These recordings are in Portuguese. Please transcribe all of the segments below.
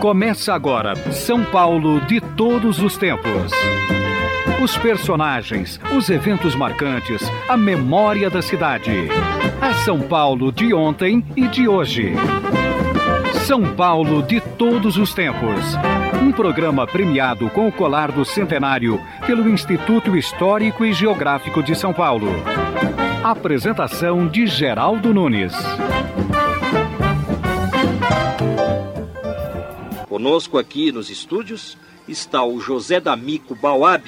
Começa agora São Paulo de todos os tempos. Os personagens, os eventos marcantes, a memória da cidade. A São Paulo de ontem e de hoje. São Paulo de todos os tempos. Um programa premiado com o colar do centenário pelo Instituto Histórico e Geográfico de São Paulo. Apresentação de Geraldo Nunes. Conosco aqui nos estúdios está o José D'Amico Bauab,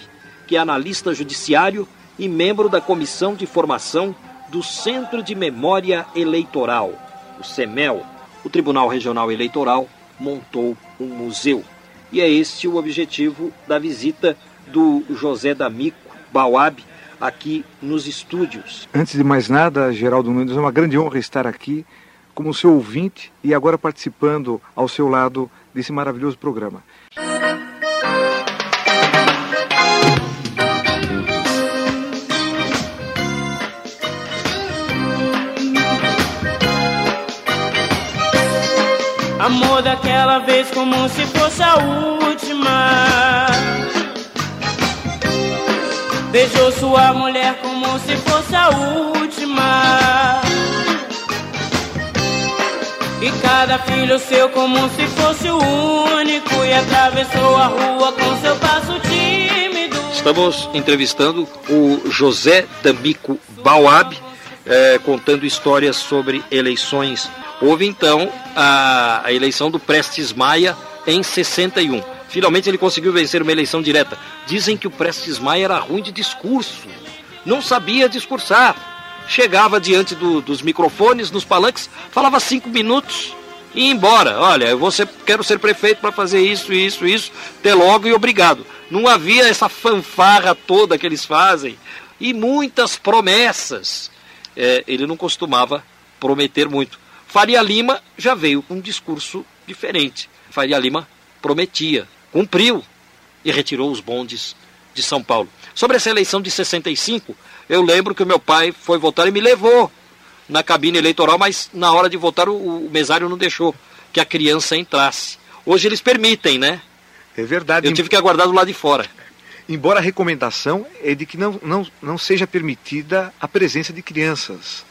que é analista judiciário e membro da Comissão de Formação do Centro de Memória Eleitoral, o CEMEL. O Tribunal Regional Eleitoral montou um museu. E é este o objetivo da visita do José D'Amico Bauab aqui nos estúdios. Antes de mais nada, Geraldo Nunes, é uma grande honra estar aqui como seu ouvinte e agora participando ao seu lado desse maravilhoso programa. Amor daquela vez como se fosse a última. Beijou sua mulher como se fosse a última. E cada filho seu como se fosse o único. E atravessou a rua com seu passo tímido. Estamos entrevistando o José D'Amico Bauab é, Contando histórias sobre eleições. Houve então a, a eleição do Prestes Maia em 61 Finalmente ele conseguiu vencer uma eleição direta. Dizem que o Prestes Maia era ruim de discurso. Não sabia discursar chegava diante do, dos microfones, nos palanques, falava cinco minutos e ia embora. Olha, eu vou ser, quero ser prefeito para fazer isso, isso, isso, até logo e obrigado. Não havia essa fanfarra toda que eles fazem e muitas promessas. É, ele não costumava prometer muito. Faria Lima já veio com um discurso diferente. Faria Lima prometia, cumpriu e retirou os bondes de São Paulo. Sobre essa eleição de 65, eu lembro que o meu pai foi votar e me levou na cabine eleitoral, mas na hora de votar o, o mesário não deixou que a criança entrasse. Hoje eles permitem, né? É verdade. Eu tive que aguardar do lado de fora. Embora a recomendação é de que não, não, não seja permitida a presença de crianças,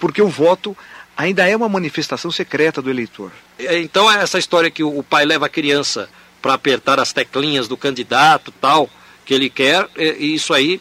porque o voto ainda é uma manifestação secreta do eleitor. É, então essa história que o pai leva a criança para apertar as teclinhas do candidato tal que ele quer, é, isso aí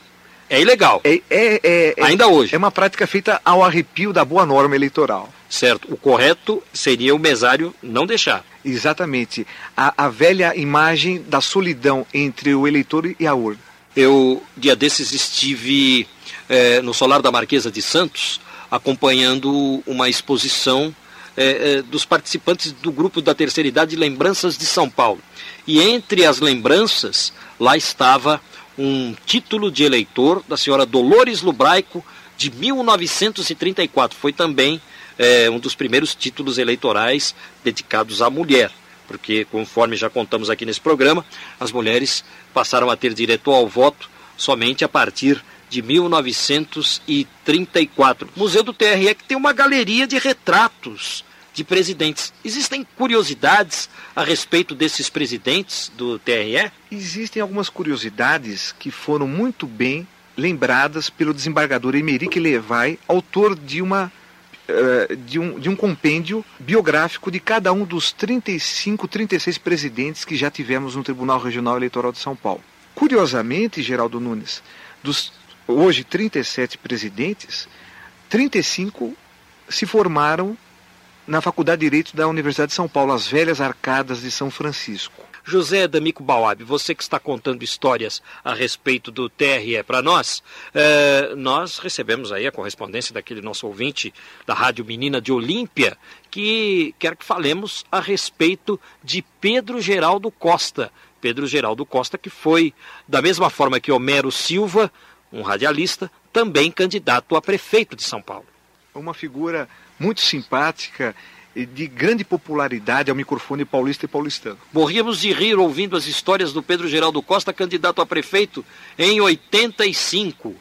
é ilegal. É, é, é, Ainda hoje. É uma prática feita ao arrepio da boa norma eleitoral. Certo. O correto seria o mesário não deixar. Exatamente. A, a velha imagem da solidão entre o eleitor e a urna. Eu, dia desses, estive é, no Solar da Marquesa de Santos, acompanhando uma exposição é, é, dos participantes do grupo da terceira idade Lembranças de São Paulo. E entre as lembranças, lá estava um título de eleitor da senhora Dolores Lubraico de 1934. Foi também é, um dos primeiros títulos eleitorais dedicados à mulher, porque, conforme já contamos aqui nesse programa, as mulheres passaram a ter direito ao voto somente a partir de 1934. Museu do TRE que tem uma galeria de retratos de presidentes. Existem curiosidades a respeito desses presidentes do TRE? Existem algumas curiosidades que foram muito bem lembradas pelo desembargador Emerick Levay, autor de uma uh, de, um, de um compêndio biográfico de cada um dos 35, 36 presidentes que já tivemos no Tribunal Regional Eleitoral de São Paulo. Curiosamente, Geraldo Nunes, dos hoje 37 presidentes, 35 se formaram na Faculdade de Direito da Universidade de São Paulo, as velhas arcadas de São Francisco. José D'Amico Bauab, você que está contando histórias a respeito do TRE para nós, é, nós recebemos aí a correspondência daquele nosso ouvinte da Rádio Menina de Olímpia, que quer que falemos a respeito de Pedro Geraldo Costa. Pedro Geraldo Costa, que foi, da mesma forma que Homero Silva, um radialista, também candidato a prefeito de São Paulo. Uma figura muito simpática e de grande popularidade ao microfone paulista e paulistano. Morríamos de rir ouvindo as histórias do Pedro Geraldo Costa, candidato a prefeito em 85.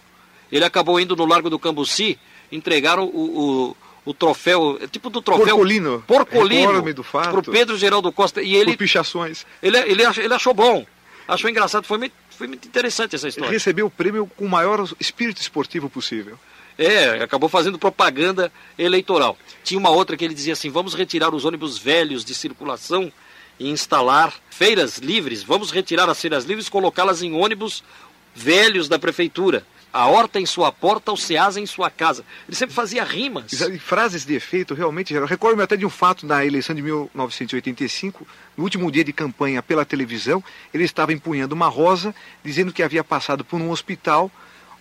Ele acabou indo no Largo do Cambuci, entregaram o, o, o troféu, tipo do troféu Porcolino. Porcolino do fato. pro Pedro Geraldo Costa e ele Por pichações. ele, ele, ach- ele achou bom, achou engraçado, foi muito, foi muito interessante essa história. Recebeu o prêmio com o maior espírito esportivo possível. É, acabou fazendo propaganda eleitoral. Tinha uma outra que ele dizia assim: vamos retirar os ônibus velhos de circulação e instalar feiras livres. Vamos retirar as feiras livres e colocá-las em ônibus velhos da prefeitura. A horta em sua porta, o Ceasa em sua casa. Ele sempre fazia rimas. E frases de efeito, realmente, recordo-me até de um fato na eleição de 1985, no último dia de campanha pela televisão, ele estava empunhando uma rosa, dizendo que havia passado por um hospital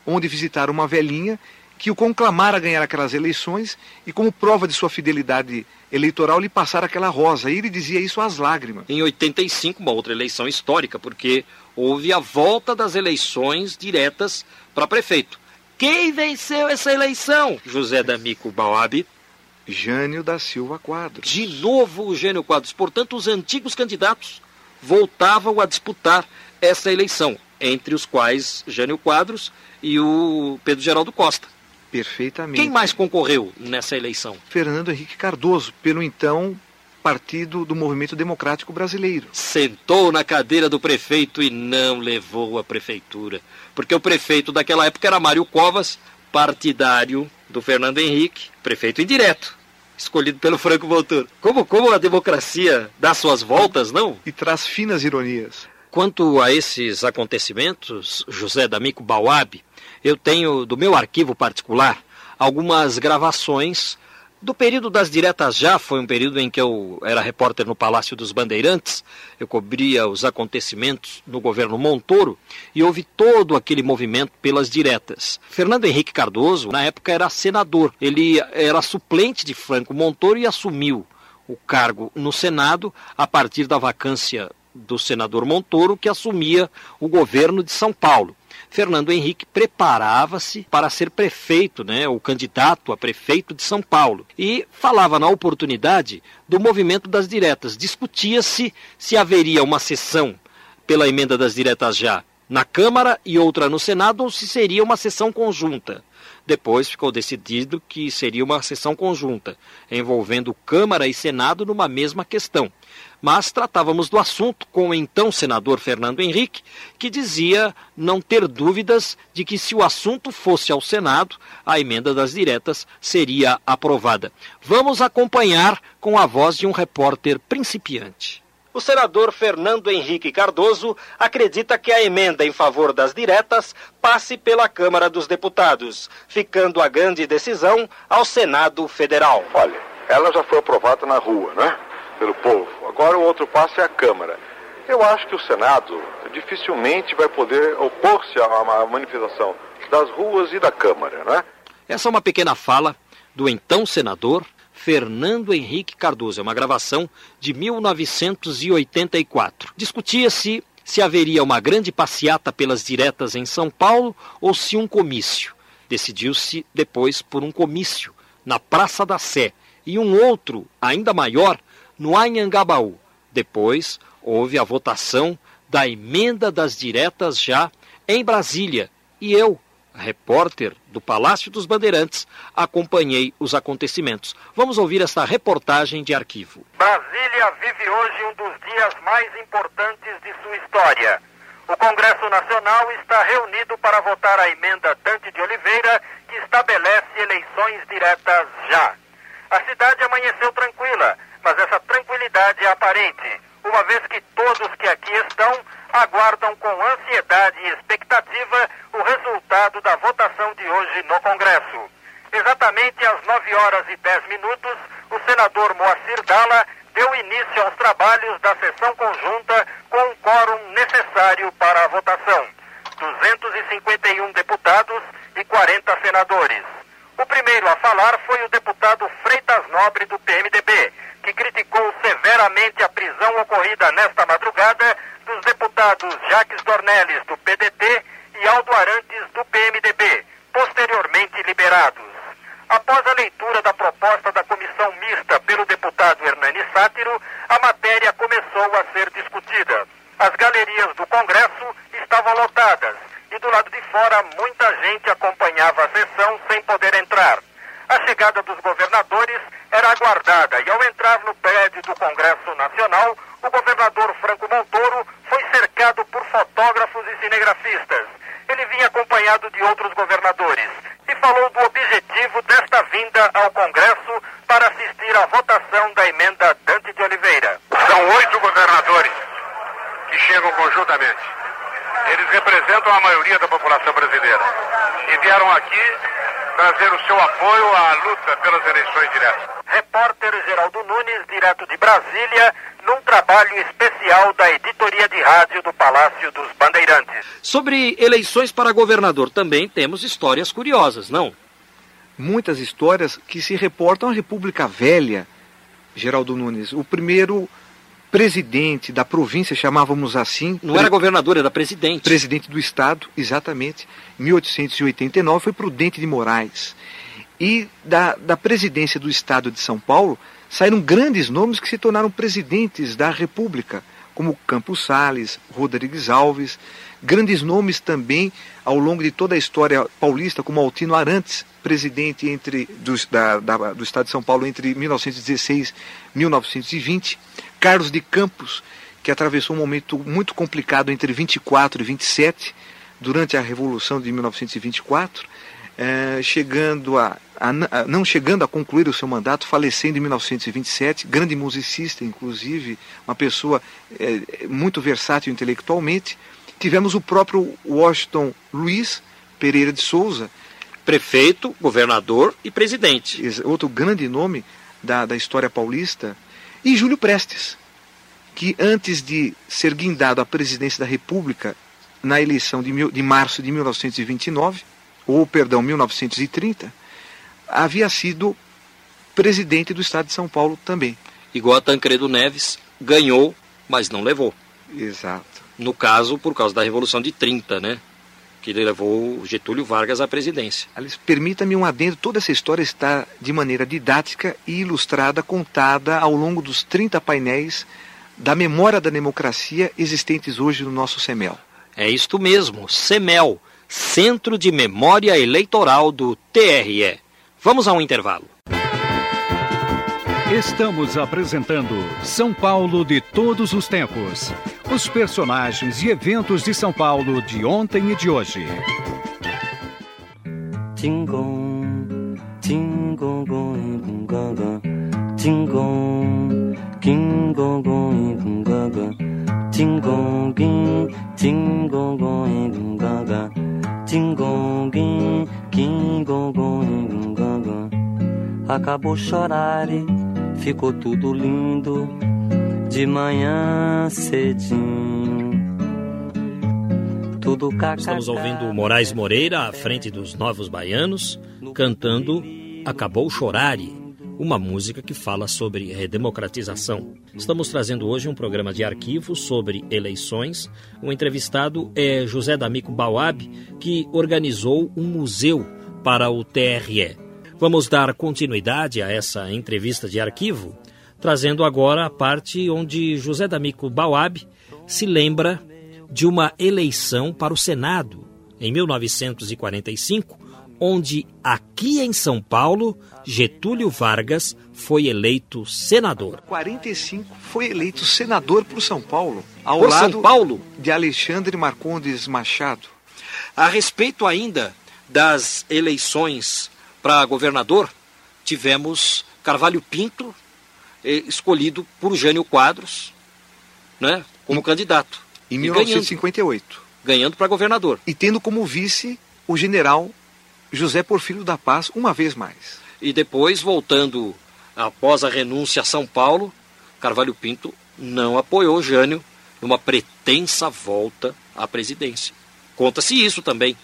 onde visitaram uma velhinha que o conclamara a ganhar aquelas eleições e como prova de sua fidelidade eleitoral lhe passara aquela rosa. E ele dizia isso às lágrimas. Em 85, uma outra eleição histórica, porque houve a volta das eleições diretas para prefeito. Quem venceu essa eleição? José D'Amico Bauab. Jânio da Silva Quadros. De novo o Gênio Quadros. Portanto, os antigos candidatos voltavam a disputar essa eleição, entre os quais Jânio Quadros e o Pedro Geraldo Costa. Perfeitamente. Quem mais concorreu nessa eleição? Fernando Henrique Cardoso, pelo então Partido do Movimento Democrático Brasileiro. Sentou na cadeira do prefeito e não levou a prefeitura. Porque o prefeito daquela época era Mário Covas, partidário do Fernando Henrique, prefeito indireto, escolhido pelo Franco Montoro. Como, como a democracia dá suas voltas, não? E traz finas ironias. Quanto a esses acontecimentos, José D'Amico Bauab, eu tenho do meu arquivo particular algumas gravações do período das diretas já, foi um período em que eu era repórter no Palácio dos Bandeirantes, eu cobria os acontecimentos no governo Montoro e houve todo aquele movimento pelas diretas. Fernando Henrique Cardoso, na época, era senador, ele era suplente de Franco Montoro e assumiu o cargo no Senado a partir da vacância do senador Montoro, que assumia o governo de São Paulo. Fernando Henrique preparava-se para ser prefeito, né, o candidato a prefeito de São Paulo, e falava na oportunidade do movimento das diretas. Discutia-se se haveria uma sessão pela emenda das diretas já na Câmara e outra no Senado, ou se seria uma sessão conjunta. Depois ficou decidido que seria uma sessão conjunta, envolvendo Câmara e Senado numa mesma questão. Mas tratávamos do assunto com o então senador Fernando Henrique, que dizia não ter dúvidas de que se o assunto fosse ao Senado, a emenda das diretas seria aprovada. Vamos acompanhar com a voz de um repórter principiante. O senador Fernando Henrique Cardoso acredita que a emenda em favor das diretas passe pela Câmara dos Deputados, ficando a grande decisão ao Senado Federal. Olha, ela já foi aprovada na rua, né? Pelo povo. Agora o outro passo é a Câmara. Eu acho que o Senado dificilmente vai poder opor-se uma manifestação das ruas e da Câmara, né? Essa é uma pequena fala do então senador Fernando Henrique Cardoso. É uma gravação de 1984. Discutia-se se haveria uma grande passeata pelas diretas em São Paulo ou se um comício. Decidiu-se depois por um comício na Praça da Sé e um outro, ainda maior, no Anhangabaú. Depois houve a votação da emenda das diretas já em Brasília. E eu, repórter do Palácio dos Bandeirantes, acompanhei os acontecimentos. Vamos ouvir esta reportagem de arquivo. Brasília vive hoje um dos dias mais importantes de sua história. O Congresso Nacional está reunido para votar a emenda Dante de Oliveira, que estabelece eleições diretas já. A cidade amanheceu tranquila, mas essa tranquilidade é aparente, uma vez que todos que aqui estão aguardam com ansiedade e expectativa o resultado da votação de hoje no Congresso. Exatamente às 9 horas e 10 minutos, o senador Moacir Dalla deu início aos trabalhos da sessão conjunta com o quórum necessário para a votação. 251 deputados e 40 senadores. O primeiro a falar foi o deputado Freitas Nobre do PMDB, que criticou severamente a prisão ocorrida nesta madrugada dos deputados Jacques Dornelles do PDT e Aldo Arantes do PMDB, posteriormente liberados. Após a leitura da proposta da comissão mista pelo deputado Hernani Sátiro, a matéria começou a ser discutida. As galerias do Congresso estavam lotadas e do lado de fora muita gente acompanhava a sessão sem poder entrar. A chegada dos governadores era aguardada e, ao entrar no prédio do Congresso Nacional, o governador Franco Montoro foi cercado por fotógrafos e cinegrafistas. Ele vinha acompanhado de outros governadores e falou do objetivo desta vinda ao Congresso para assistir à votação da emenda Dante de Oliveira. São oito governadores que chegam conjuntamente. Eles representam a maioria da população brasileira e vieram aqui trazer o seu apoio à luta pelas eleições diretas. Repórter Geraldo Nunes, direto de Brasília, num trabalho especial da editoria de rádio do Palácio dos Bandeirantes. Sobre eleições para governador também temos histórias curiosas, não? Muitas histórias que se reportam à República Velha, Geraldo Nunes. O primeiro presidente da província, chamávamos assim. Não era governador, era presidente. Presidente do Estado, exatamente. Em 1889 foi Prudente de Moraes. E da, da presidência do Estado de São Paulo saíram grandes nomes que se tornaram presidentes da República, como Campos Sales, Rodrigues Alves, grandes nomes também ao longo de toda a história paulista, como Altino Arantes, presidente entre, do, da, da, do Estado de São Paulo entre 1916 e 1920. Carlos de Campos, que atravessou um momento muito complicado entre 24 e 27, durante a Revolução de 1924, eh, chegando a, a, a, não chegando a concluir o seu mandato, falecendo em 1927, grande musicista, inclusive, uma pessoa eh, muito versátil intelectualmente. Tivemos o próprio Washington Luiz Pereira de Souza, prefeito, governador e presidente. Outro grande nome da, da história paulista, e Júlio Prestes, que antes de ser guindado à presidência da República na eleição de, mil, de março de 1929, ou perdão, 1930, havia sido presidente do estado de São Paulo também. Igual a Tancredo Neves, ganhou, mas não levou. Exato. No caso, por causa da Revolução de 30, né? Que levou Getúlio Vargas à presidência. Aliás, permita-me um adendo, toda essa história está de maneira didática e ilustrada, contada ao longo dos 30 painéis da memória da democracia existentes hoje no nosso CEMEL. É isto mesmo, CEMEL, Centro de Memória Eleitoral do TRE. Vamos a um intervalo. Estamos apresentando São Paulo de todos os tempos. Os personagens e eventos de São Paulo de ontem e de hoje. Tingom, tingom, tingom, tingom, tingom, tingom, Acabou chorar ficou tudo lindo de manhã cedinho. Tudo cacacá. Estamos ouvindo Moraes Moreira à frente dos Novos Baianos cantando Acabou Chorare, uma música que fala sobre redemocratização. Estamos trazendo hoje um programa de arquivo sobre eleições. O entrevistado é José D'Amico Bauab, que organizou um museu para o TRE. Vamos dar continuidade a essa entrevista de arquivo, trazendo agora a parte onde José D'Amico Bauab se lembra de uma eleição para o Senado em 1945, onde aqui em São Paulo Getúlio Vargas foi eleito senador. 45 foi eleito senador por São Paulo, ao por lado São Paulo de Alexandre Marcondes Machado. A respeito ainda das eleições para governador, tivemos Carvalho Pinto, escolhido por Jânio Quadros, né, como em, candidato. Em 1958. Ganhando, ganhando para governador. E tendo como vice o general José Porfírio da Paz, uma vez mais. E depois, voltando após a renúncia a São Paulo, Carvalho Pinto não apoiou Jânio numa pretensa volta à presidência. Conta-se isso também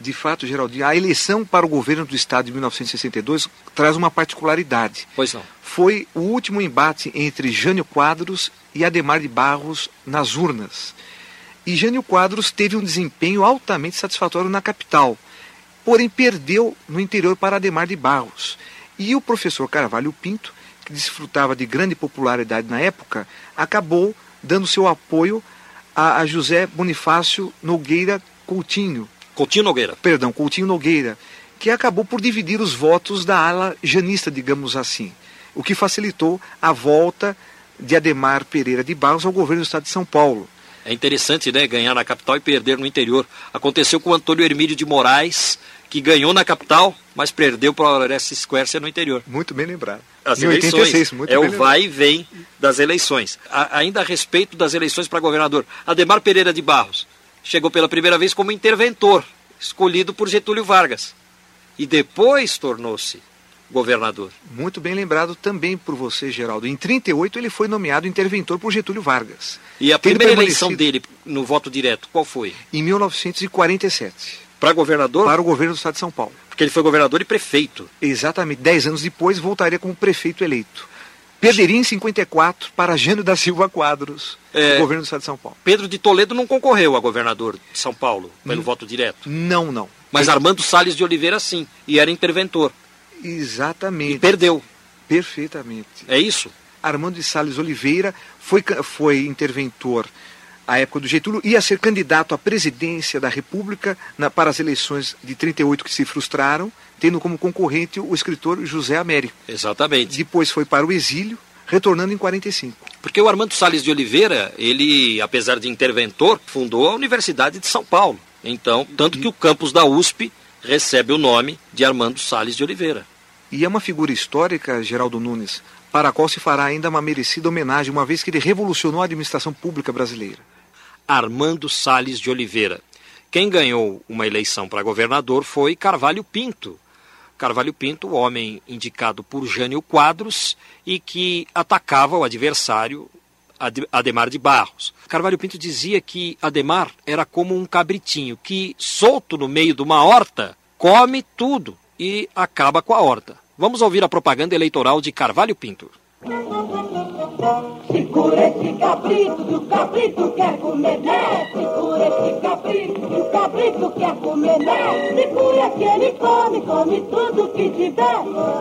de fato, Geraldinho, a eleição para o governo do Estado de 1962 traz uma particularidade. Pois não. Foi o último embate entre Jânio Quadros e Ademar de Barros nas urnas. E Jânio Quadros teve um desempenho altamente satisfatório na capital, porém perdeu no interior para Ademar de Barros. E o professor Carvalho Pinto, que desfrutava de grande popularidade na época, acabou dando seu apoio a, a José Bonifácio Nogueira Coutinho, Coutinho Nogueira. Perdão, Coutinho Nogueira, que acabou por dividir os votos da ala janista, digamos assim, o que facilitou a volta de Ademar Pereira de Barros ao governo do estado de São Paulo. É interessante, né, ganhar na capital e perder no interior. Aconteceu com o Antônio Hermílio de Moraes, que ganhou na capital, mas perdeu para o Orestes Squercia no interior. Muito bem lembrado. As em eleições 86, muito é bem o lembrado. vai e vem das eleições. A, ainda a respeito das eleições para governador, Ademar Pereira de Barros chegou pela primeira vez como interventor, escolhido por Getúlio Vargas. E depois tornou-se governador. Muito bem lembrado também por você, Geraldo. Em 38 ele foi nomeado interventor por Getúlio Vargas. E a primeira eleição dele no voto direto, qual foi? Em 1947. Para governador? Para o governo do estado de São Paulo. Porque ele foi governador e prefeito. Exatamente. Dez anos depois voltaria como prefeito eleito. Perderia em 54 para Jânio da Silva Quadros, é, governo do estado de São Paulo. Pedro de Toledo não concorreu a governador de São Paulo pelo hum, voto direto? Não, não. Mas ele... Armando Salles de Oliveira sim, e era interventor. Exatamente. E perdeu. Perfeitamente. É isso? Armando de Salles Oliveira foi, foi interventor à época do Getúlio, ia ser candidato à presidência da República na, para as eleições de 38 que se frustraram, tendo como concorrente o escritor José Américo. Exatamente. Depois foi para o exílio, retornando em 45. Porque o Armando Salles de Oliveira, ele, apesar de interventor, fundou a Universidade de São Paulo. Então, tanto que o campus da USP recebe o nome de Armando Salles de Oliveira. E é uma figura histórica, Geraldo Nunes, para a qual se fará ainda uma merecida homenagem, uma vez que ele revolucionou a administração pública brasileira. Armando Salles de Oliveira. Quem ganhou uma eleição para governador foi Carvalho Pinto. Carvalho Pinto, homem indicado por Jânio Quadros e que atacava o adversário Ademar de Barros. Carvalho Pinto dizia que Ademar era como um cabritinho que, solto no meio de uma horta, come tudo e acaba com a horta. Vamos ouvir a propaganda eleitoral de Carvalho Pinto. Segura esse cabrito, que o cabrito quer comer, né? Segura esse cabrito, que o cabrito quer comer, né? Segura que ele come, come tudo que tiver.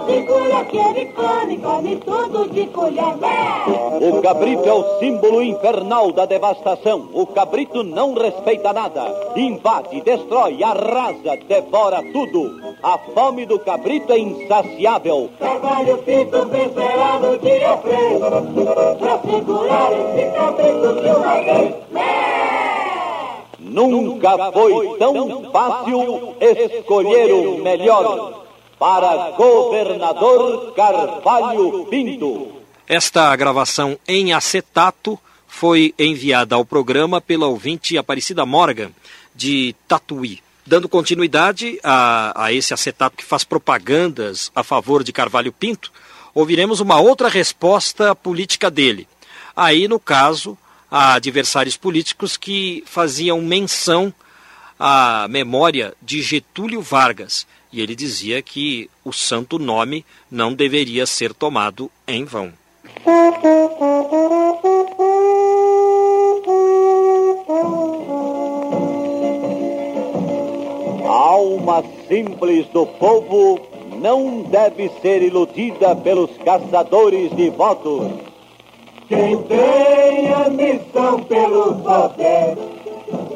Segura que ele come, come tudo de colher, né? O cabrito é o símbolo infernal da devastação. O cabrito não respeita nada. Invade, destrói, arrasa, devora tudo. A fome do cabrito é insaciável. Trabalho no dia preso pra segurar esse uma vez. Nunca foi tão fácil escolher o melhor para governador Carvalho Pinto. Esta gravação em acetato foi enviada ao programa pela ouvinte Aparecida Morgan, de Tatuí. Dando continuidade a, a esse acetato que faz propagandas a favor de Carvalho Pinto, ouviremos uma outra resposta política dele. Aí, no caso, a adversários políticos que faziam menção à memória de Getúlio Vargas. E ele dizia que o santo nome não deveria ser tomado em vão. Alma simples do povo não deve ser iludida pelos caçadores de votos. Quem tem ambição pelo poder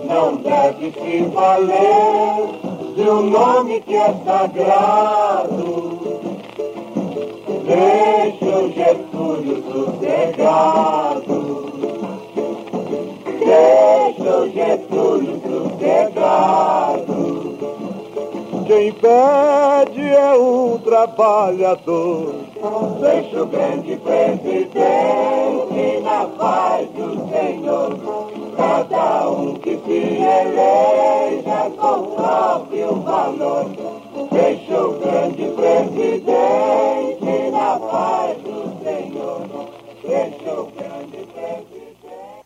não deve se valer de um nome que é sagrado. Deixa o Getúlio sossegado. Deixa o Getúlio sossegado. Quem pede é o trabalhador. Deixa o grande presidente na paz do Senhor. Cada um que se eleja com o próprio valor. Deixa o grande presidente na paz do Senhor. Deixa o grande presidente.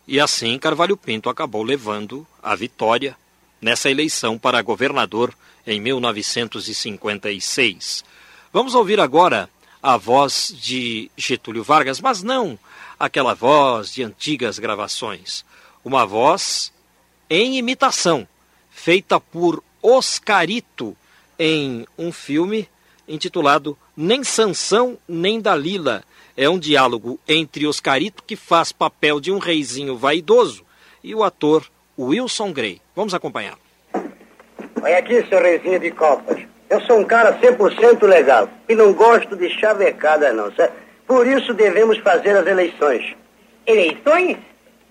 E assim Carvalho Pinto acabou levando a vitória nessa eleição para governador em 1956. Vamos ouvir agora a voz de Getúlio Vargas, mas não aquela voz de antigas gravações. Uma voz em imitação, feita por Oscarito em um filme intitulado Nem Sansão nem Dalila. É um diálogo entre Oscarito, que faz papel de um reizinho vaidoso, e o ator Wilson Grey. Vamos acompanhar. Olha aqui, seu reizinho de copas. Eu sou um cara 100% legal e não gosto de chavecada, não, certo? Por isso devemos fazer as eleições. Eleições?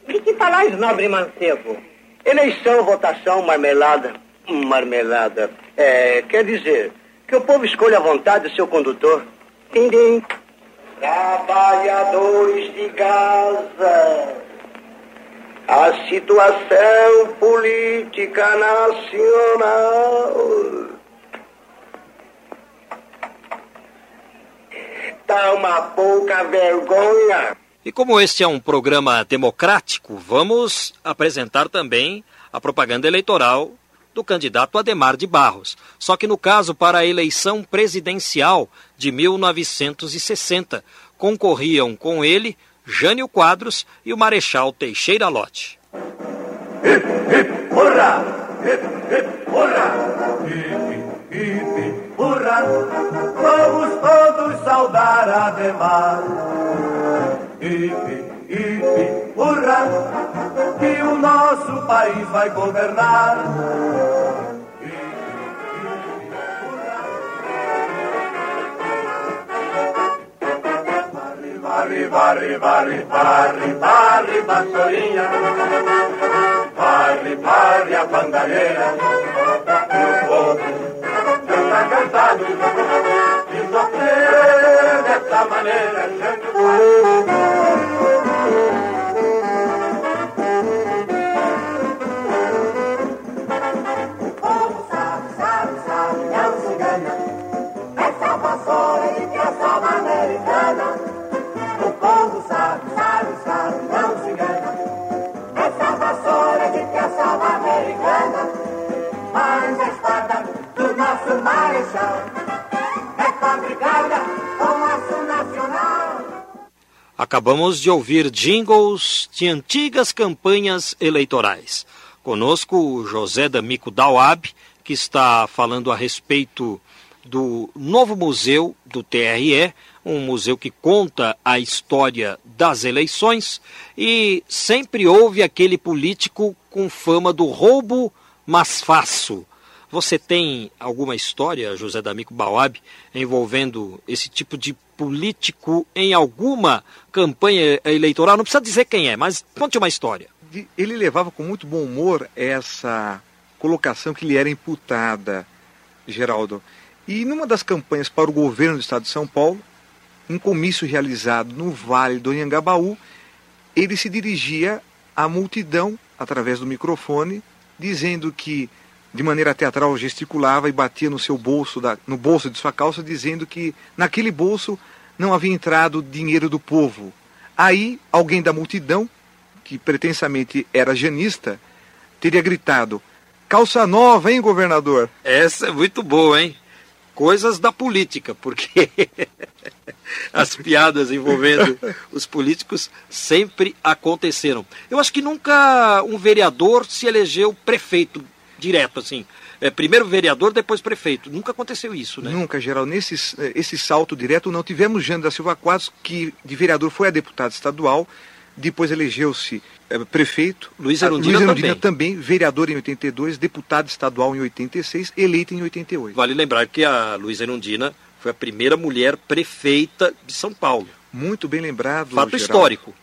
De que falais, nobre mancebo? Eleição, votação, marmelada. Marmelada. É, quer dizer, que o povo escolha à vontade o seu condutor. Tindim. Trabalhadores de Gaza. A situação política nacional. Tá uma pouca vergonha. E como este é um programa democrático, vamos apresentar também a propaganda eleitoral do candidato Ademar de Barros. Só que no caso para a eleição presidencial de 1960, concorriam com ele Jânio Quadros e o Marechal Teixeira Lott. Hip, hip, hurra! Hip, hip, hurra! Hip, hip, hurra! Vamos todos saudar Ademar. Hip, hip, hurra! Que o nosso país vai governar. Varre, varre, varre, varre, varre, vassourinha. Varre, varre a bandalheira. E o povo já está cansado de sofrer dessa maneira. O nosso marechal é fabricada com aço nacional. Acabamos de ouvir jingles de antigas campanhas eleitorais. Conosco o José D'Amico Dauab, que está falando a respeito do novo museu do TRE, um museu que conta a história das eleições e sempre houve aquele político com fama do roubo, mas faço. Você tem alguma história, José D'Amico Bauab, envolvendo esse tipo de político em alguma campanha eleitoral? Não precisa dizer quem é, mas conte uma história. Ele levava com muito bom humor essa colocação que lhe era imputada, Geraldo. E numa das campanhas para o governo do estado de São Paulo, em comício realizado no Vale do Anhangabaú, ele se dirigia à multidão através do microfone, dizendo que, de maneira teatral, gesticulava e batia no seu bolso, da, no bolso de sua calça, dizendo que naquele bolso não havia entrado dinheiro do povo. Aí, alguém da multidão, que pretensamente era janista, teria gritado: Calça nova, hein, governador? Essa é muito boa, hein? Coisas da política, porque as piadas envolvendo os políticos sempre aconteceram. Eu acho que nunca um vereador se elegeu prefeito direto, assim. É, primeiro vereador, depois prefeito. Nunca aconteceu isso, né? Nunca, geral. Nesse esse salto direto, não tivemos Jânio da Silva Quadros, que de vereador foi a deputado estadual, depois elegeu-se é, prefeito. Luiz Erundina, Luiz Erundina também. também, vereador em 82, deputado estadual em 86, eleito em 88. Vale lembrar que a Luiz Erundina foi a primeira mulher prefeita de São Paulo. Muito bem lembrado. Fato Geraldo. histórico.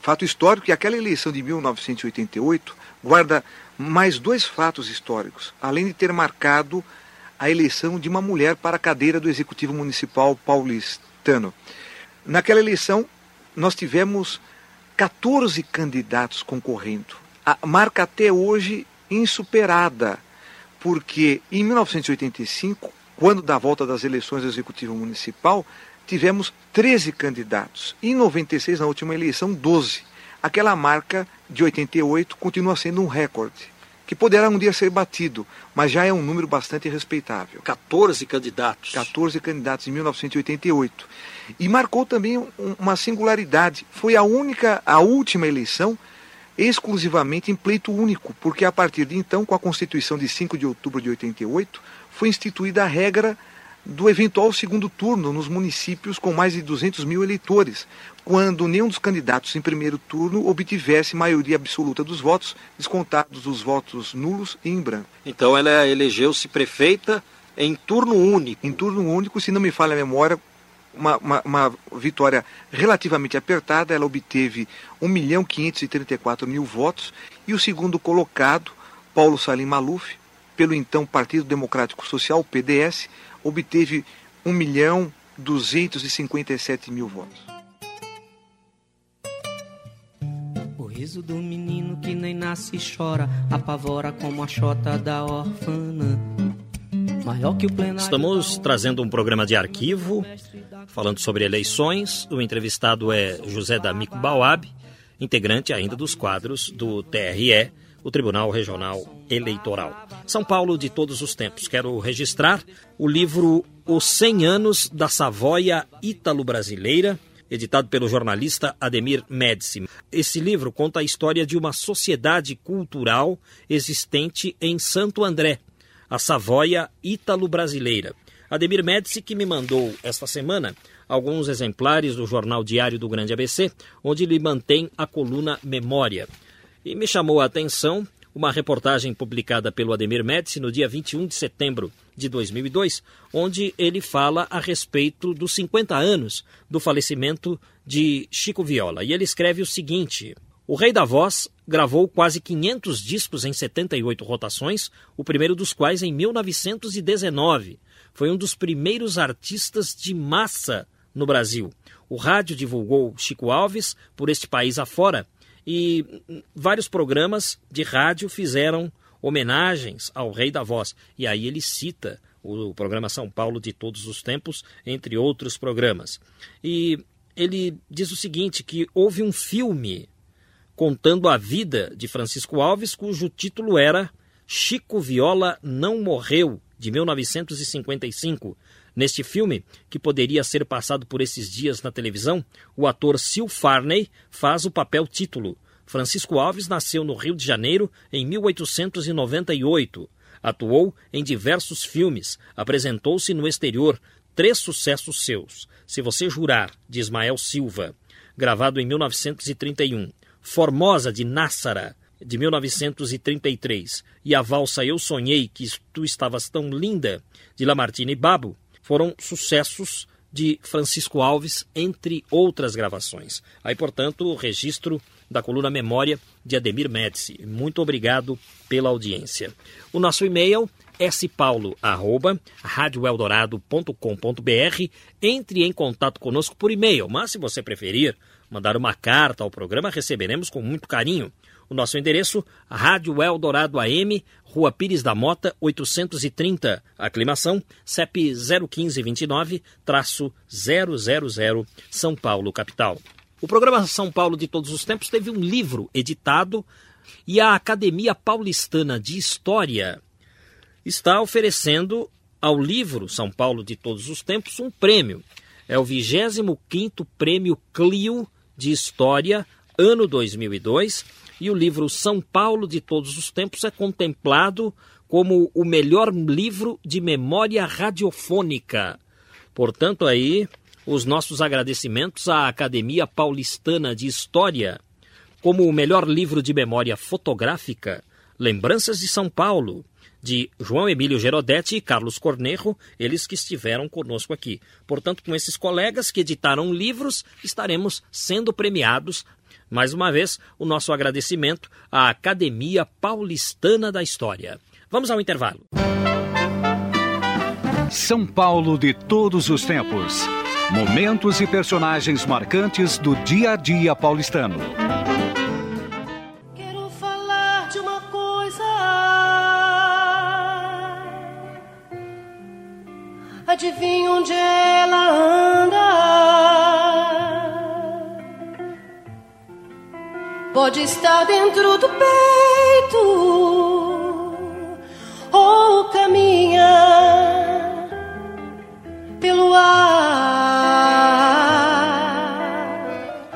Fato histórico e aquela eleição de 1988 guarda mais dois fatos históricos, além de ter marcado a eleição de uma mulher para a cadeira do Executivo Municipal paulistano. Naquela eleição, nós tivemos 14 candidatos concorrendo. A marca até hoje insuperada, porque em 1985, quando da volta das eleições do Executivo Municipal, tivemos 13 candidatos. E em 96, na última eleição, 12. Aquela marca de 88 continua sendo um recorde, que poderá um dia ser batido, mas já é um número bastante respeitável. 14 candidatos. 14 candidatos em 1988. E marcou também um- uma singularidade. Foi a única, a última eleição exclusivamente em pleito único, porque a partir de então, com a Constituição de 5 de outubro de 88, foi instituída a regra do eventual segundo turno nos municípios com mais de 200 mil eleitores, quando nenhum dos candidatos em primeiro turno obtivesse maioria absoluta dos votos, descontados os votos nulos e em branco. Então ela elegeu-se prefeita em turno único. Em turno único, se não me falha a memória, uma, uma, uma, vitória relativamente apertada, ela obteve 1 milhão 534 mil votos, e o segundo colocado, Paulo Salim Maluf, pelo então Partido Democrático Social, PDS, obteve 1 milhão 257 mil votos. O riso do menino que nem nasce e chora, apavora como a chota da orfana. Estamos trazendo um programa de arquivo falando sobre eleições. O entrevistado é José D'Amico Bauab, integrante ainda dos quadros do TRE, o Tribunal Regional Eleitoral. São Paulo de todos os tempos. Quero registrar o livro Os 100 Anos da Savoia Ítalo-Brasileira, editado pelo jornalista Ademir Médici. Esse livro conta a história de uma sociedade cultural existente em Santo André, a Savoia Ítalo-Brasileira. Ademir Médici que me mandou esta semana alguns exemplares do jornal Diário do Grande ABC, onde ele mantém a coluna Memória. E me chamou a atenção uma reportagem publicada pelo Ademir Médici no dia 21 de setembro de 2002, onde ele fala a respeito dos 50 anos do falecimento de Chico Viola. E ele escreve o seguinte: o Rei da Voz gravou quase 500 discos em 78 rotações, o primeiro dos quais em 1919. Foi um dos primeiros artistas de massa no Brasil. O rádio divulgou Chico Alves por este país afora e vários programas de rádio fizeram homenagens ao Rei da Voz. E aí ele cita o programa São Paulo de todos os tempos, entre outros programas. E ele diz o seguinte, que houve um filme contando a vida de Francisco Alves, cujo título era Chico Viola Não Morreu, de 1955. Neste filme, que poderia ser passado por esses dias na televisão, o ator Sil Farney faz o papel título. Francisco Alves nasceu no Rio de Janeiro em 1898. Atuou em diversos filmes, apresentou-se no exterior, três sucessos seus. Se você jurar, de Ismael Silva, gravado em 1931. Formosa de Nássara, de 1933, e a valsa Eu Sonhei que Tu Estavas Tão Linda, de Lamartine Babo, foram sucessos de Francisco Alves, entre outras gravações. Aí, portanto, o registro da coluna Memória de Ademir Médici. Muito obrigado pela audiência. O nosso e-mail spaulo@radioeldorado.com.br. Entre em contato conosco por e-mail, mas se você preferir, mandar uma carta ao programa, receberemos com muito carinho. O nosso endereço, Rádio Eldorado AM, Rua Pires da Mota, 830. Aclimação, CEP 01529-000, São Paulo, capital. O programa São Paulo de Todos os Tempos teve um livro editado e a Academia Paulistana de História está oferecendo ao livro São Paulo de Todos os Tempos um prêmio. É o 25º Prêmio Clio de História, ano 2002, e o livro São Paulo de Todos os Tempos é contemplado como o melhor livro de memória radiofônica. Portanto, aí, os nossos agradecimentos à Academia Paulistana de História, como o melhor livro de memória fotográfica, Lembranças de São Paulo, de João Emílio Gerodetti e Carlos Cornejo, eles que estiveram conosco aqui. Portanto, com esses colegas que editaram livros, estaremos sendo premiados. Mais uma vez, o nosso agradecimento à Academia Paulistana da História. Vamos ao intervalo. São Paulo de todos os tempos. Momentos e personagens marcantes do dia a dia paulistano. adivinha onde ela anda. Pode estar dentro do peito ou caminha pelo ar.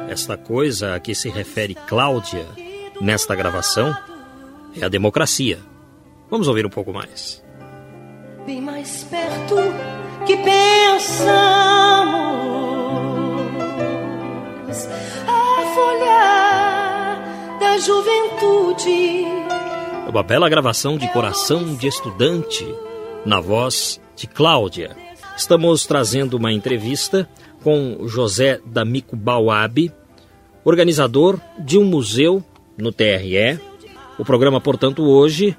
Esta coisa a que se refere Cláudia nesta gravação é a democracia. Vamos ouvir um pouco mais. Bem mais perto que pensamos. Juventude. É uma bela gravação de coração de estudante, na voz de Cláudia. Estamos trazendo uma entrevista com José D'Amico Bauab, organizador de um museu no TRE. O programa, portanto, hoje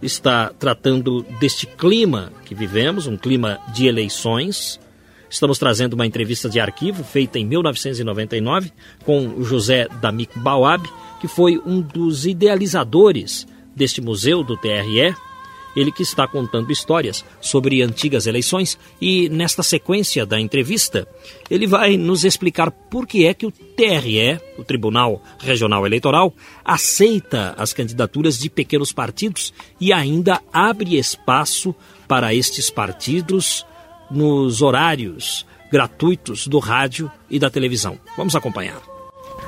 está tratando deste clima que vivemos, um clima de eleições. Estamos trazendo uma entrevista de arquivo feita em 1999 com José D'Amico Bauab, que foi um dos idealizadores deste museu do TRE ele que está contando histórias sobre antigas eleições e nesta sequência da entrevista, ele vai nos explicar por que é que o TRE, o Tribunal Regional Eleitoral, aceita as candidaturas de pequenos partidos e ainda abre espaço para estes partidos nos horários gratuitos do rádio e da televisão. Vamos acompanhar.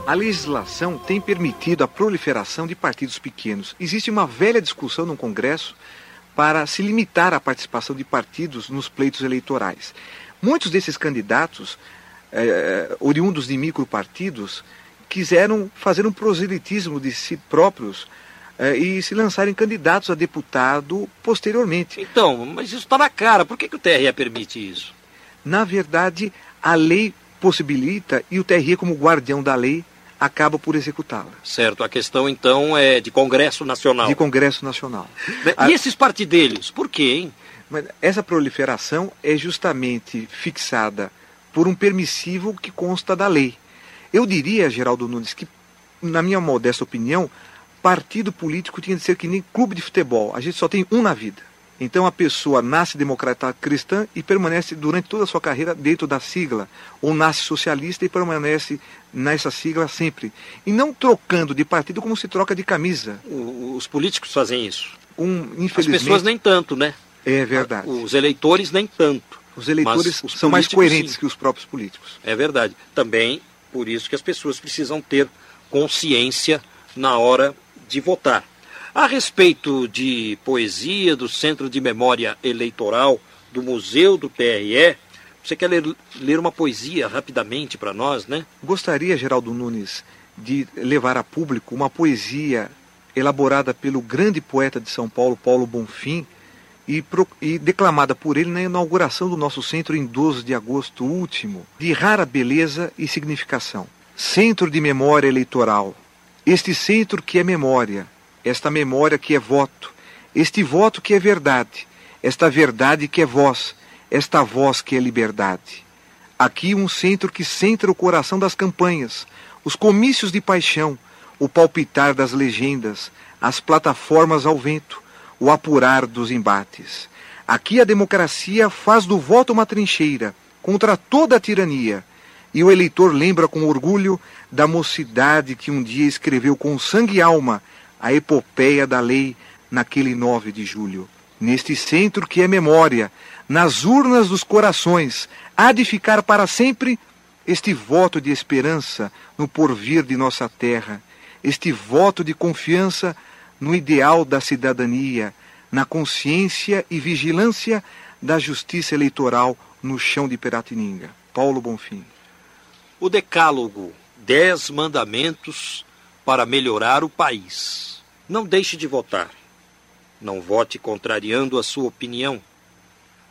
A legislação tem permitido a proliferação de partidos pequenos. Existe uma velha discussão no Congresso para se limitar à participação de partidos nos pleitos eleitorais. Muitos desses candidatos, eh, oriundos de micropartidos, quiseram fazer um proselitismo de si próprios eh, e se lançarem candidatos a deputado posteriormente. Então, mas isso está na cara. Por que, que o TRE permite isso? Na verdade, a lei possibilita e o TRE, como guardião da lei, acaba por executá-la. Certo. A questão, então, é de Congresso Nacional. De Congresso Nacional. E a... esses partidelhos? Por quê, hein? Mas essa proliferação é justamente fixada por um permissivo que consta da lei. Eu diria, Geraldo Nunes, que, na minha modesta opinião, partido político tinha de ser que nem clube de futebol. A gente só tem um na vida. Então a pessoa nasce democrata cristã e permanece durante toda a sua carreira dentro da sigla, ou nasce socialista e permanece nessa sigla sempre. E não trocando de partido como se troca de camisa. Os políticos fazem isso. Um, infelizmente, As pessoas nem tanto, né? É verdade. Os eleitores nem tanto. Os eleitores os são mais coerentes sim. que os próprios políticos. É verdade. Também por isso que as pessoas precisam ter consciência na hora de votar. A respeito de poesia do Centro de Memória Eleitoral do Museu do TRE, você quer ler, ler uma poesia rapidamente para nós, né? Gostaria, Geraldo Nunes, de levar a público uma poesia elaborada pelo grande poeta de São Paulo, Paulo Bonfim, e, pro, e, declamada por ele na inauguração do nosso centro em 12 de agosto último, de rara beleza e significação. Centro de Memória Eleitoral. Este centro que é memória, esta memória que é voto, este voto que é verdade, esta verdade que é voz, esta voz que é liberdade. Aqui um centro que centra o coração das campanhas, os comícios de paixão, o palpitar das legendas, as plataformas ao vento, o apurar dos embates. Aqui a democracia faz do voto uma trincheira contra toda a tirania, e o eleitor lembra com orgulho da mocidade que um dia escreveu com sangue e alma a epopeia da lei naquele 9 de julho. Neste centro que é memória, nas urnas dos corações, há de ficar para sempre este voto de esperança no porvir de nossa terra, este voto de confiança no ideal da cidadania, na consciência e vigilância da justiça eleitoral no chão de Peratininga. Paulo Bonfim. O Decálogo, dez mandamentos para melhorar o país. Não deixe de votar. Não vote contrariando a sua opinião.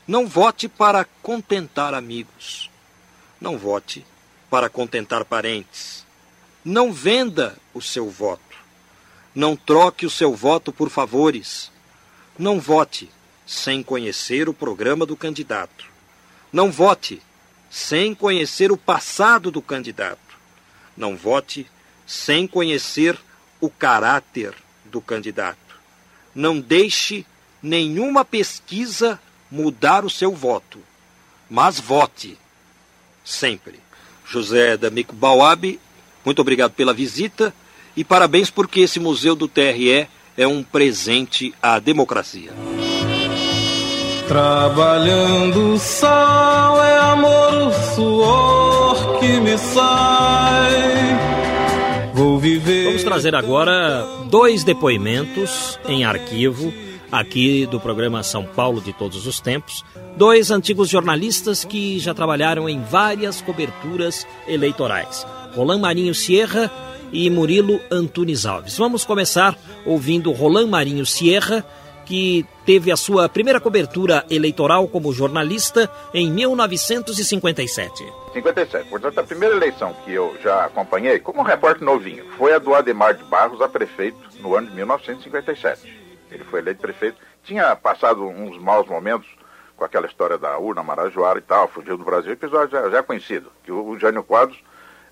Não vote para contentar amigos. Não vote para contentar parentes. Não venda o seu voto. Não troque o seu voto por favores. Não vote sem conhecer o programa do candidato. Não vote sem conhecer o passado do candidato. Não vote sem conhecer o caráter do candidato. Não deixe nenhuma pesquisa mudar o seu voto, mas vote sempre. José D'Amico Bauab, muito obrigado pela visita e parabéns porque esse museu do TRE é um presente à democracia. Trabalhando o sol é amor, o suor que me sai Vou viver. Vamos trazer agora dois depoimentos em arquivo aqui do programa São Paulo de Todos os Tempos. Dois antigos jornalistas que já trabalharam em várias coberturas eleitorais. Roland Marinho Sierra e Murilo Antunes Alves. Vamos começar ouvindo Roland Marinho Sierra, que teve a sua primeira cobertura eleitoral como jornalista em 1957. 57. Portanto, a primeira eleição que eu já acompanhei como repórter novinho foi a do Ademar de Barros a prefeito no ano de 1957. Ele foi eleito prefeito. Tinha passado uns maus momentos com aquela história da urna Marajoara e tal, fugiu do Brasil, episódio já, já é conhecido, que o, o Jânio Quadros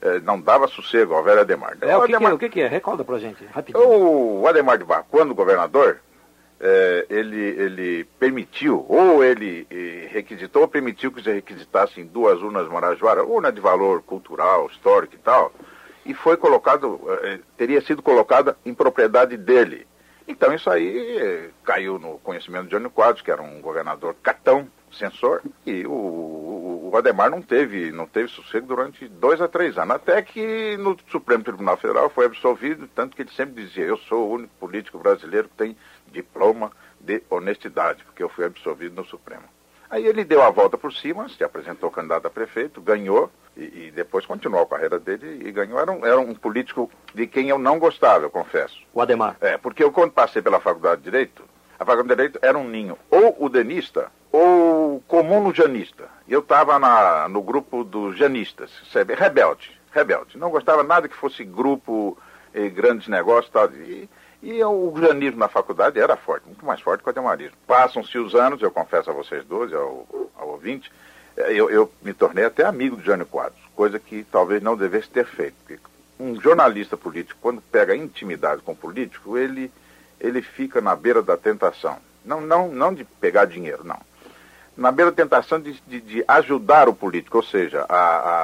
eh, não dava sossego ao velho Ademar. É, o, que, Ademar... Que, é, o que, é? Recorda pra gente, rapidinho. O Ademar de Barros, quando governador, eh, ele, ele permitiu, ou ele eh, requisitou, ou permitiu que se requisitassem duas urnas Marajoara, urna de valor cultural, histórico e tal, e foi colocado, eh, teria sido colocada em propriedade dele. Então isso aí caiu no conhecimento de Jânio Quadros, que era um governador catão, censor, e o, o, o, Ademar não teve, não teve sossego durante dois a três anos, até que no Supremo Tribunal Federal foi absolvido, tanto que ele sempre dizia, eu sou o único político brasileiro que tem diploma de honestidade, porque eu fui absolvido no Supremo. Aí ele deu a volta por cima, se apresentou candidato a prefeito, ganhou, e, e, depois continuou a carreira dele e ganhou. Era um, era um político de quem eu não gostava, eu confesso. O Ademar. É, porque eu quando passei pela faculdade de Direito, a faculdade de Direito era um ninho, ou o denista, ou comum no janista. E eu estava no grupo dos janistas, rebelde, rebelde. Não gostava nada que fosse grupo, eh, grandes negócios tal. e tal. E o janismo na faculdade era forte, muito mais forte que o ademarismo. Passam-se os anos, eu confesso a vocês dois, ao, ao ouvinte, é, eu, eu, me tornei até amigo do Jânio Quadros, coisa que talvez não devesse ter feito. Porque um jornalista político, quando pega intimidade com o político, ele, ele fica na beira da tentação. Não, não, não de pegar dinheiro, não. Na beira da tentação de, de, de ajudar o político, ou seja, a,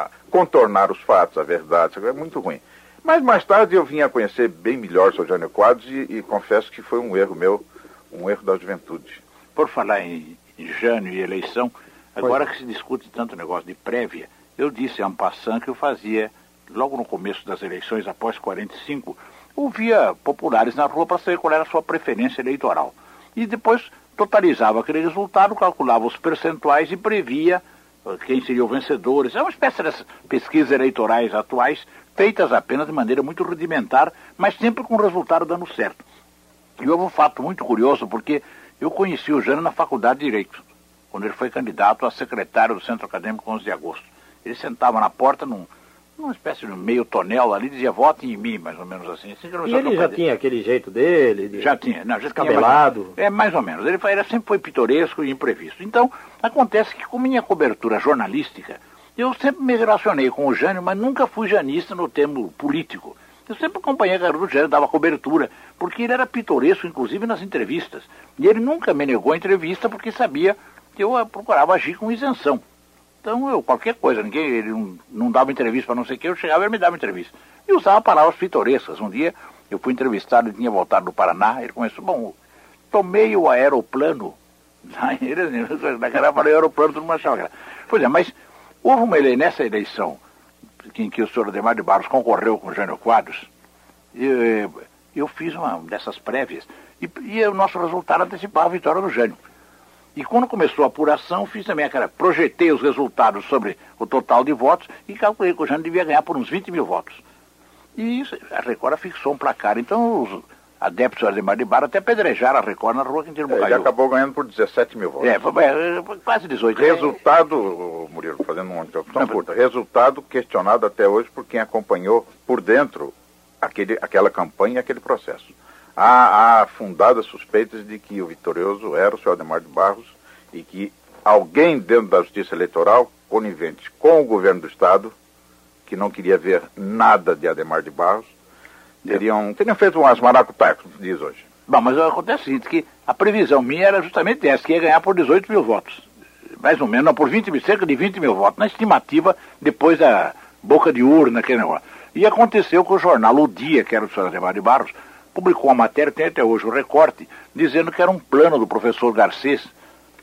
a, contornar os fatos, a verdade, é muito ruim. Mas mais tarde eu vim a conhecer bem melhor o seu Jânio Quadros e, e confesso que foi um erro meu, um erro da juventude. Por falar em, em Jânio e eleição, Agora que se discute tanto negócio de prévia, eu disse a Ampassan que eu fazia, logo no começo das eleições, após 45, ouvia populares na rua para saber qual era a sua preferência eleitoral. E depois totalizava aquele resultado, calculava os percentuais e previa uh, quem seriam vencedores. É uma espécie das pesquisas eleitorais atuais, feitas apenas de maneira muito rudimentar, mas sempre com o resultado dando certo. E houve um fato muito curioso, porque eu conheci o Jânio na Faculdade de Direito quando ele foi candidato a secretário do Centro Acadêmico 11 de agosto. Ele sentava na porta num, numa espécie de meio tonel ali, dizia vote em mim, mais ou menos assim. assim e ele já tinha aquele jeito dele? De... Já tinha, não, já cabelado. Tinha, é, mais ou menos. Ele, ele sempre foi pitoresco e imprevisto. Então, acontece que com minha cobertura jornalística, eu sempre me relacionei com o Jânio, mas nunca fui janista no termo político. Eu sempre acompanhei do Jânio, dava cobertura, porque ele era pitoresco, inclusive nas entrevistas. E ele nunca me negou a entrevista porque sabia que eu procurava agir com isenção. Então, eu, qualquer coisa, ninguém ele não, não dava entrevista para não sei o que, eu chegava e ele me dava entrevista. E usava palavras pitorescas. Um dia, eu fui entrevistado, ele tinha voltado do Paraná, ele começou, bom, tomei o aeroplano. Naquela eu falei aeroplano, todo mundo achava Pois é, mas houve uma eleição, nessa eleição, em que o senhor Ademar de Barros concorreu com o Jânio Quadros, eu, eu fiz uma dessas prévias, e, e o nosso resultado antecipava a vitória do Jânio. E quando começou a apuração, fiz também aquela. projetei os resultados sobre o total de votos e calculei que o Jânio devia ganhar por uns 20 mil votos. E a Record fixou um placar. Então os adeptos de Bar até pedrejaram a Record na rua Quintino Bocaiúva. Ele acabou ganhando por 17 mil votos. É, foi, é, foi quase 18. Resultado, Murilo, fazendo uma interrupção curta, resultado questionado até hoje por quem acompanhou por dentro aquele, aquela campanha e aquele processo há, há fundadas suspeitas de que o vitorioso era o senhor Ademar de Barros e que alguém dentro da justiça eleitoral, conivente com o governo do Estado, que não queria ver nada de Ademar de Barros, teriam, teriam feito umas maracutaias, como diz hoje. Bom, mas acontece o seguinte, que a previsão minha era justamente essa, que ia ganhar por 18 mil votos. Mais ou menos, não, por 20 mil, cerca de 20 mil votos, na estimativa depois da boca de urna, aquele negócio. E aconteceu com o jornal O Dia, que era o senhor Ademar de Barros, publicou uma matéria, tem até hoje o recorte, dizendo que era um plano do professor Garcês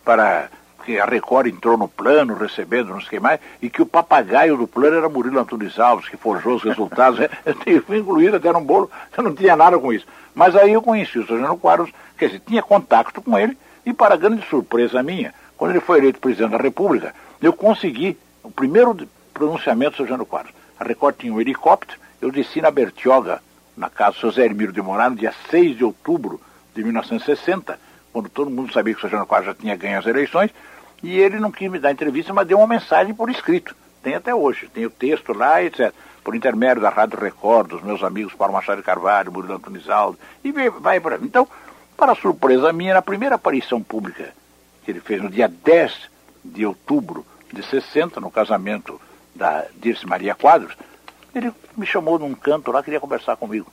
para que a Record entrou no plano, recebendo não sei o que mais, e que o papagaio do plano era Murilo Antunes Alves, que forjou os resultados. eu fui incluído até no bolo, eu não tinha nada com isso. Mas aí eu conheci o Sr. Quadros, quer dizer, tinha contato com ele, e para grande surpresa minha, quando ele foi eleito presidente da República, eu consegui o primeiro pronunciamento do Sr. Jânio Quadros. A Record tinha um helicóptero, eu desci na Bertioga, na casa do José Hermílio de Moraes, no dia 6 de outubro de 1960, quando todo mundo sabia que o Sérgio Quadros já tinha ganho as eleições, e ele não quis me dar entrevista, mas deu uma mensagem por escrito. Tem até hoje, tem o texto lá, etc. Por intermédio da Rádio Record, dos meus amigos Paulo Machado Carvalho, Murilo Antonizaldo, e vai por aí. Então, para surpresa minha, na primeira aparição pública que ele fez no dia 10 de outubro de 60, no casamento da Dirce Maria Quadros, ele me chamou num canto lá, queria conversar comigo.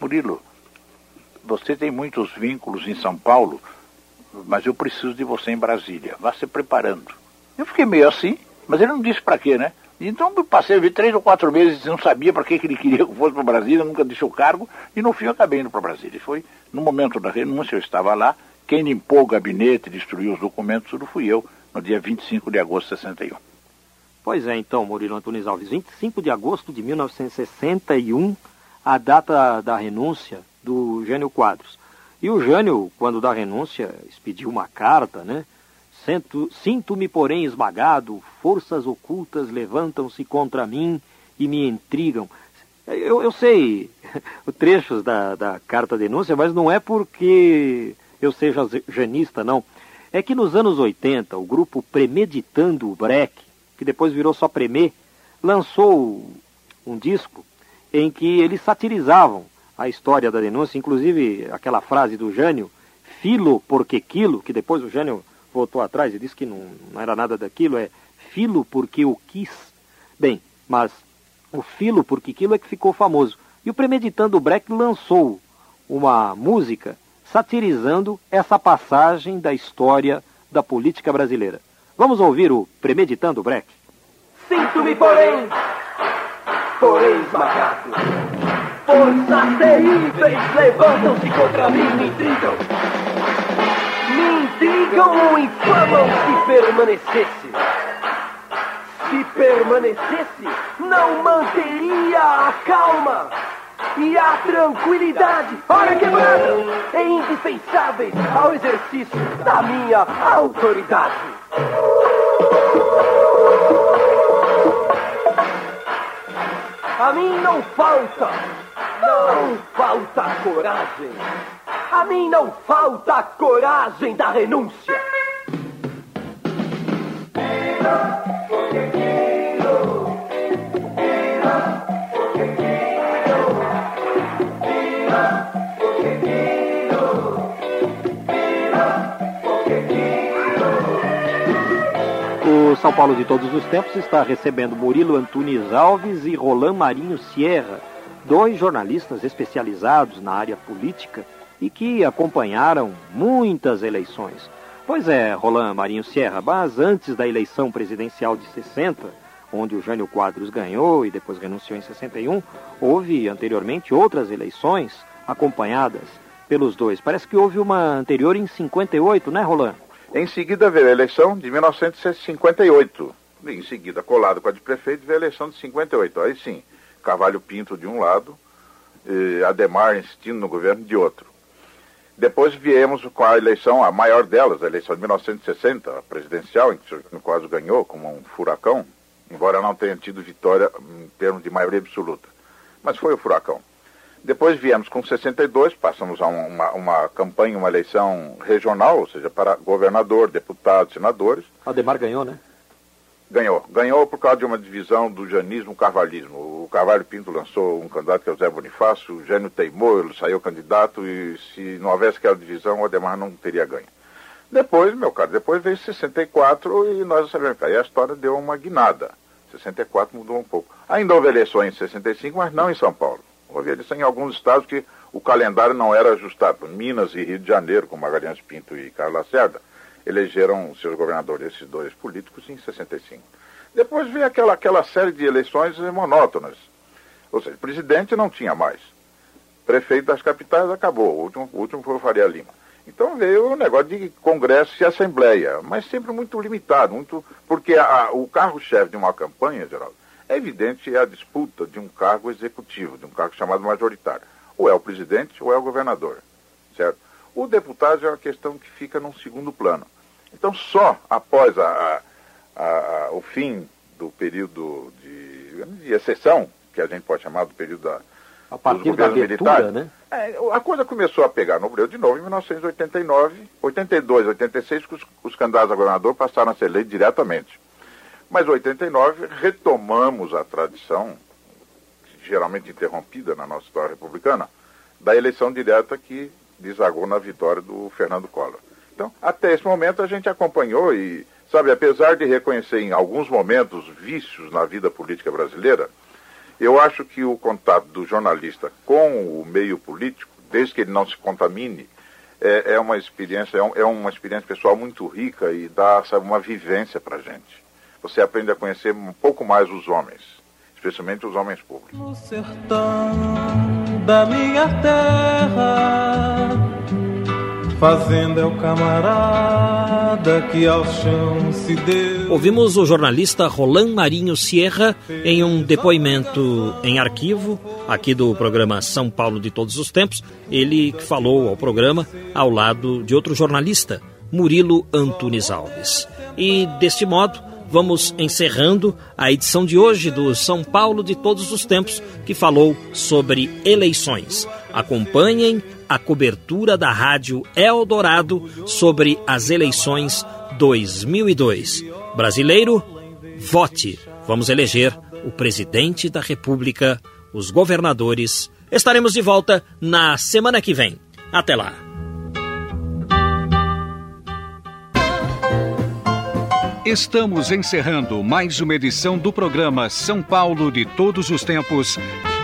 Murilo, você tem muitos vínculos em São Paulo, mas eu preciso de você em Brasília. Vá se preparando. Eu fiquei meio assim, mas ele não disse para quê, né? Então passei três ou quatro meses não sabia para que, que ele queria que eu fosse para Brasília, nunca deixou o cargo, e no fim eu acabei indo para Brasília. Foi no momento da renúncia, eu estava lá, quem limpou o gabinete, destruiu os documentos, tudo fui eu, no dia 25 de agosto de 61. Pois é, então, Murilo Antunes Alves, 25 de agosto de 1961, a data da renúncia do Jânio Quadros. E o Jânio, quando da renúncia, expediu uma carta, né? Sinto-me, porém, esmagado, forças ocultas levantam-se contra mim e me intrigam. Eu, eu sei trechos da, da carta denúncia, mas não é porque eu seja janista, não. É que nos anos 80, o grupo Premeditando o Breck, que depois virou só Premê, lançou um disco em que eles satirizavam a história da denúncia, inclusive aquela frase do Jânio, filo porque quilo, que depois o Jânio voltou atrás e disse que não, não era nada daquilo, é filo porque o quis. Bem, mas o filo porque quilo é que ficou famoso. E o Premeditando Breck lançou uma música satirizando essa passagem da história da política brasileira. Vamos ouvir o Premeditando Breck? Sinto-me, porém, porém esmagado. Forças terríveis levantam-se contra mim, me intrigam. Me intrigam ou inflamam se permanecesse. Se permanecesse, não manteria a calma e a tranquilidade, hora quebrada, é indispensáveis ao exercício da minha autoridade. A mim não falta, não falta coragem. A mim não falta a coragem da renúncia. O São Paulo de todos os tempos está recebendo Murilo Antunes Alves e Roland Marinho Sierra, dois jornalistas especializados na área política e que acompanharam muitas eleições. Pois é, Roland Marinho Sierra, mas antes da eleição presidencial de 60, onde o Jânio Quadros ganhou e depois renunciou em 61, houve anteriormente outras eleições acompanhadas pelos dois. Parece que houve uma anterior em 58, né, Roland? Em seguida veio a eleição de 1958. Em seguida, colado com a de prefeito, veio a eleição de 58. Aí sim, Carvalho Pinto de um lado, e Ademar insistindo no governo de outro. Depois viemos com a eleição, a maior delas, a eleição de 1960, a presidencial, em que o Jânio Quadros ganhou como um furacão, embora não tenha tido vitória em termos de maioria absoluta. Mas foi o furacão. Depois viemos com 62, passamos a uma, uma campanha, uma eleição regional, ou seja, para governador, deputados, senadores. Ademar ganhou, né? Ganhou. Ganhou por causa de uma divisão do janismo carvalhismo. O Carvalho Pinto lançou um candidato que é o Zé Bonifácio, o Gênio teimou, ele saiu candidato e se não houvesse aquela divisão, o Ademar não teria ganho. Depois, meu caro, depois veio 64 e nós sabemos que aí a história deu uma guinada. 64 mudou um pouco. Ainda houve eleições em 65, mas não em São Paulo. Houve eleição em alguns estados que o calendário não era ajustado. Minas e Rio de Janeiro, com Magalhães Pinto e Carlos Lacerda, elegeram seus governadores, esses dois políticos, em 65. Depois veio aquela, aquela série de eleições monótonas. Ou seja, presidente não tinha mais. Prefeito das capitais acabou. O último, o último foi o Faria Lima. Então veio o negócio de congresso e assembleia, mas sempre muito limitado, muito porque a, o carro-chefe de uma campanha, Geraldo, é evidente a disputa de um cargo executivo, de um cargo chamado majoritário. Ou é o presidente ou é o governador, certo? O deputado é uma questão que fica num segundo plano. Então só após a, a, a, o fim do período de, de, exceção, que a gente pode chamar do período da, a partir da abertura, militares, né? É, a coisa começou a pegar no Breu de novo em 1989, 82, 86, que os, os candidatos a governador passaram a ser eleitos diretamente. Mas em 89 retomamos a tradição, geralmente interrompida na nossa história republicana, da eleição direta que desagou na vitória do Fernando Collor. Então, até esse momento a gente acompanhou e, sabe, apesar de reconhecer em alguns momentos vícios na vida política brasileira, eu acho que o contato do jornalista com o meio político, desde que ele não se contamine, é, é uma experiência, é, um, é, uma experiência pessoal muito rica e dá sabe, uma vivência para gente. Você aprende a conhecer um pouco mais os homens, especialmente os homens públicos. No sertão da minha terra Fazenda é o camarada que ao chão se deu. Ouvimos o jornalista Roland Marinho Sierra em um depoimento em arquivo aqui do programa São Paulo de Todos os Tempos. Ele falou ao programa ao lado de outro jornalista, Murilo Antunes Alves. E deste modo, vamos encerrando a edição de hoje do São Paulo de Todos os Tempos, que falou sobre eleições. Acompanhem a cobertura da Rádio Eldorado sobre as eleições 2002. Brasileiro, vote. Vamos eleger o presidente da República, os governadores. Estaremos de volta na semana que vem. Até lá. Estamos encerrando mais uma edição do programa São Paulo de Todos os Tempos